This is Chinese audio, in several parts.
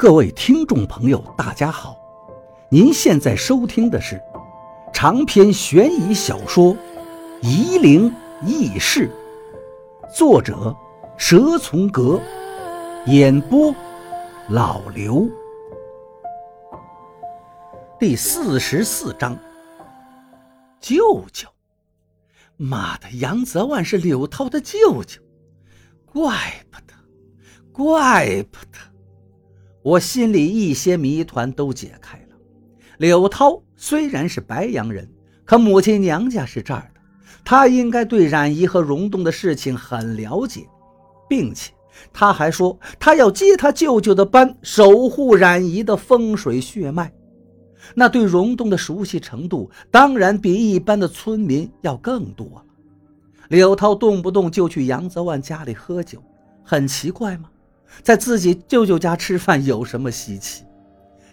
各位听众朋友，大家好！您现在收听的是长篇悬疑小说《夷陵轶事》，作者蛇从阁，演播老刘。第四十四章，舅舅，妈的，杨泽万是柳涛的舅舅，怪不得，怪不得。我心里一些谜团都解开了。柳涛虽然是白洋人，可母亲娘家是这儿的，他应该对冉姨和溶洞的事情很了解，并且他还说他要接他舅舅的班，守护冉姨的风水血脉。那对溶洞的熟悉程度，当然比一般的村民要更多了。柳涛动不动就去杨泽万家里喝酒，很奇怪吗？在自己舅舅家吃饭有什么稀奇？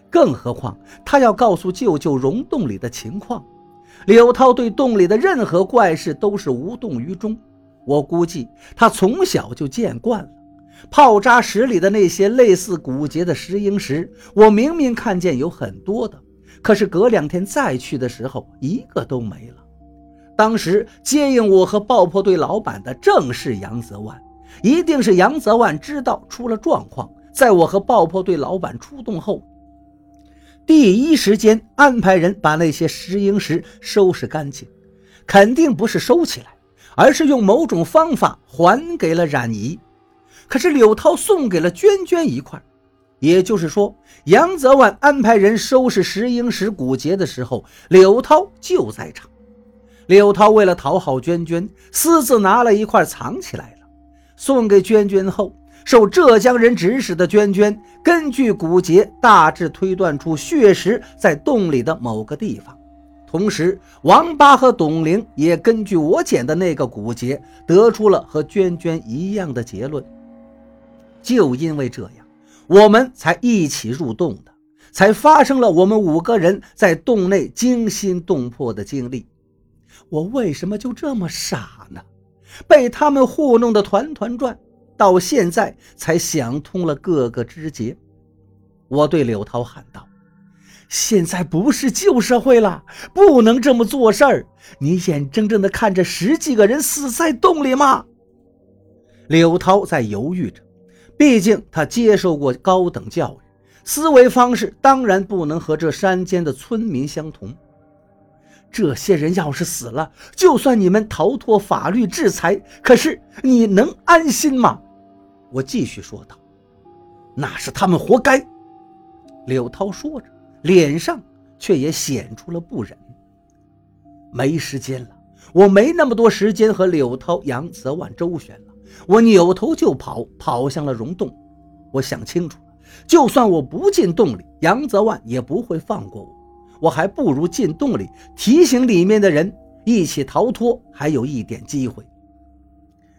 更何况他要告诉舅舅溶洞里的情况。柳涛对洞里的任何怪事都是无动于衷。我估计他从小就见惯了。炮渣石里的那些类似骨节的石英石，我明明看见有很多的，可是隔两天再去的时候，一个都没了。当时接应我和爆破队老板的正是杨泽万。一定是杨泽万知道出了状况，在我和爆破队老板出动后，第一时间安排人把那些石英石收拾干净，肯定不是收起来，而是用某种方法还给了冉姨。可是柳涛送给了娟娟一块，也就是说，杨泽万安排人收拾石英石骨节的时候，柳涛就在场。柳涛为了讨好娟娟，私自拿了一块藏起来。送给娟娟后，受浙江人指使的娟娟根据骨节大致推断出血石在洞里的某个地方。同时，王八和董玲也根据我捡的那个骨节得出了和娟娟一样的结论。就因为这样，我们才一起入洞的，才发生了我们五个人在洞内惊心动魄的经历。我为什么就这么傻呢？被他们糊弄得团团转，到现在才想通了各个枝节。我对柳涛喊道：“现在不是旧社会了，不能这么做事儿。你眼睁睁地看着十几个人死在洞里吗？”柳涛在犹豫着，毕竟他接受过高等教育，思维方式当然不能和这山间的村民相同。这些人要是死了，就算你们逃脱法律制裁，可是你能安心吗？我继续说道：“那是他们活该。”柳涛说着，脸上却也显出了不忍。没时间了，我没那么多时间和柳涛、杨泽万周旋了。我扭头就跑，跑向了溶洞。我想清楚了，就算我不进洞里，杨泽万也不会放过我。我还不如进洞里提醒里面的人一起逃脱，还有一点机会。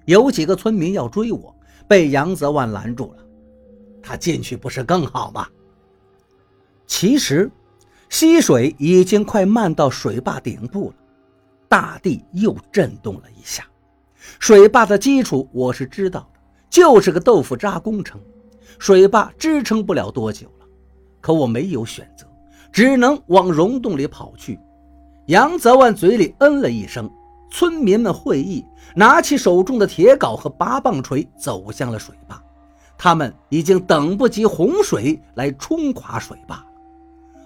有几个村民要追我，被杨泽万拦住了。他进去不是更好吗？其实，溪水已经快漫到水坝顶部了，大地又震动了一下。水坝的基础我是知道的，就是个豆腐渣工程，水坝支撑不了多久了。可我没有选择。只能往溶洞里跑去。杨泽万嘴里嗯了一声。村民们会意，拿起手中的铁镐和八棒锤，走向了水坝。他们已经等不及洪水来冲垮水坝。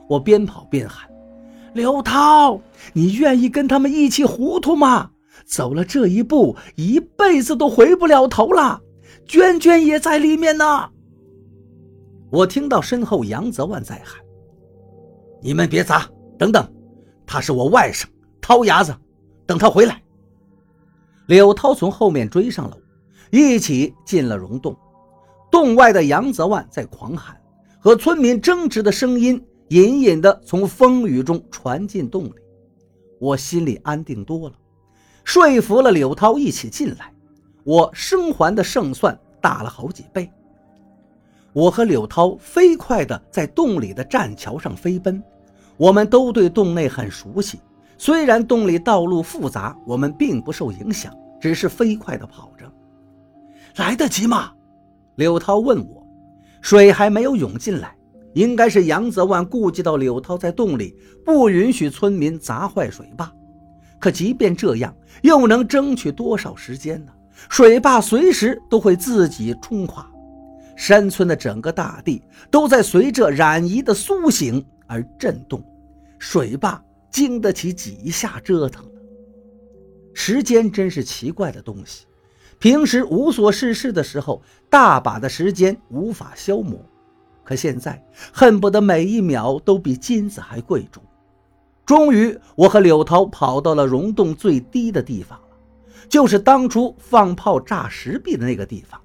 我边跑边喊：“刘涛，你愿意跟他们一起糊涂吗？走了这一步，一辈子都回不了头了。娟娟也在里面呢。”我听到身后杨泽万在喊。你们别砸！等等，他是我外甥涛牙子，等他回来。柳涛从后面追上了，一起进了溶洞。洞外的杨泽万在狂喊，和村民争执的声音隐隐的从风雨中传进洞里。我心里安定多了，说服了柳涛一起进来。我生还的胜算大了好几倍。我和柳涛飞快地在洞里的栈桥上飞奔。我们都对洞内很熟悉，虽然洞里道路复杂，我们并不受影响，只是飞快地跑着。来得及吗？柳涛问我。水还没有涌进来，应该是杨泽万顾及到柳涛在洞里，不允许村民砸坏水坝。可即便这样，又能争取多少时间呢？水坝随时都会自己冲垮，山村的整个大地都在随着冉姨的苏醒而震动。水坝经得起几下折腾呢？时间真是奇怪的东西。平时无所事事的时候，大把的时间无法消磨，可现在恨不得每一秒都比金子还贵重。终于，我和柳涛跑到了溶洞最低的地方了，就是当初放炮炸石壁的那个地方。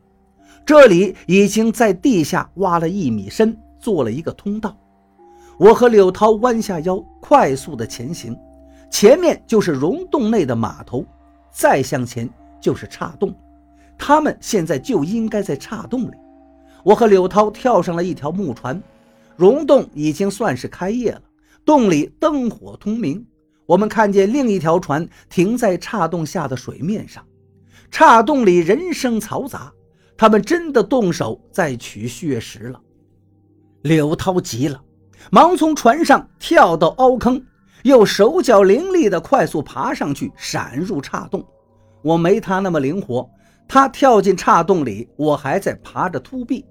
这里已经在地下挖了一米深，做了一个通道。我和柳涛弯下腰，快速的前行，前面就是溶洞内的码头，再向前就是岔洞。他们现在就应该在岔洞里。我和柳涛跳上了一条木船，溶洞已经算是开业了，洞里灯火通明。我们看见另一条船停在岔洞下的水面上，岔洞里人声嘈杂，他们真的动手在取血石了。柳涛急了，忙从船上跳到凹坑，又手脚伶俐地快速爬上去，闪入岔洞。我没他那么灵活。他跳进岔洞里，我还在爬着凸壁。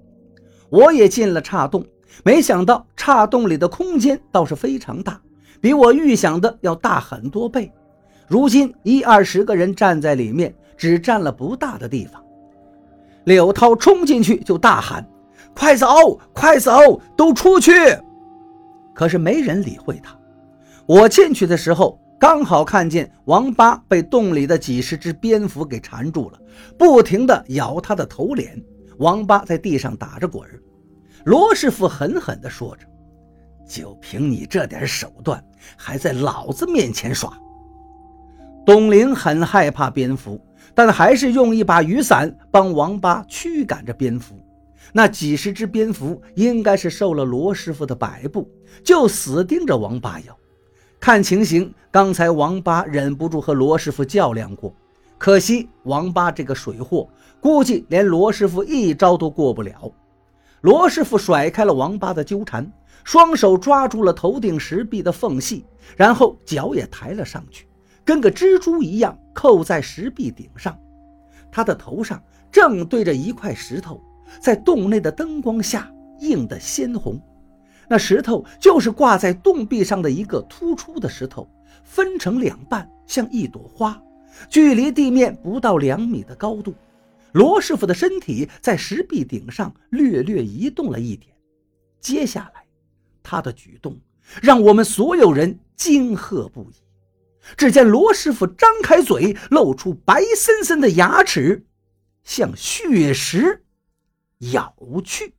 我也进了岔洞，没想到岔洞里的空间倒是非常大，比我预想的要大很多倍。如今一二十个人站在里面，只占了不大的地方。柳涛冲进去就大喊：“快走，快走，都出去！”可是没人理会他。我进去的时候。刚好看见王八被洞里的几十只蝙蝠给缠住了，不停地咬他的头脸。王八在地上打着滚儿。罗师傅狠狠地说着：“就凭你这点手段，还在老子面前耍！”董玲很害怕蝙蝠，但还是用一把雨伞帮王八驱赶着蝙蝠。那几十只蝙蝠应该是受了罗师傅的摆布，就死盯着王八咬。看情形，刚才王八忍不住和罗师傅较量过，可惜王八这个水货，估计连罗师傅一招都过不了。罗师傅甩开了王八的纠缠，双手抓住了头顶石壁的缝隙，然后脚也抬了上去，跟个蜘蛛一样扣在石壁顶上。他的头上正对着一块石头，在洞内的灯光下映得鲜红。那石头就是挂在洞壁上的一个突出的石头，分成两半，像一朵花，距离地面不到两米的高度。罗师傅的身体在石壁顶上略略移动了一点，接下来，他的举动让我们所有人惊喝不已。只见罗师傅张开嘴，露出白森森的牙齿，像血石咬去。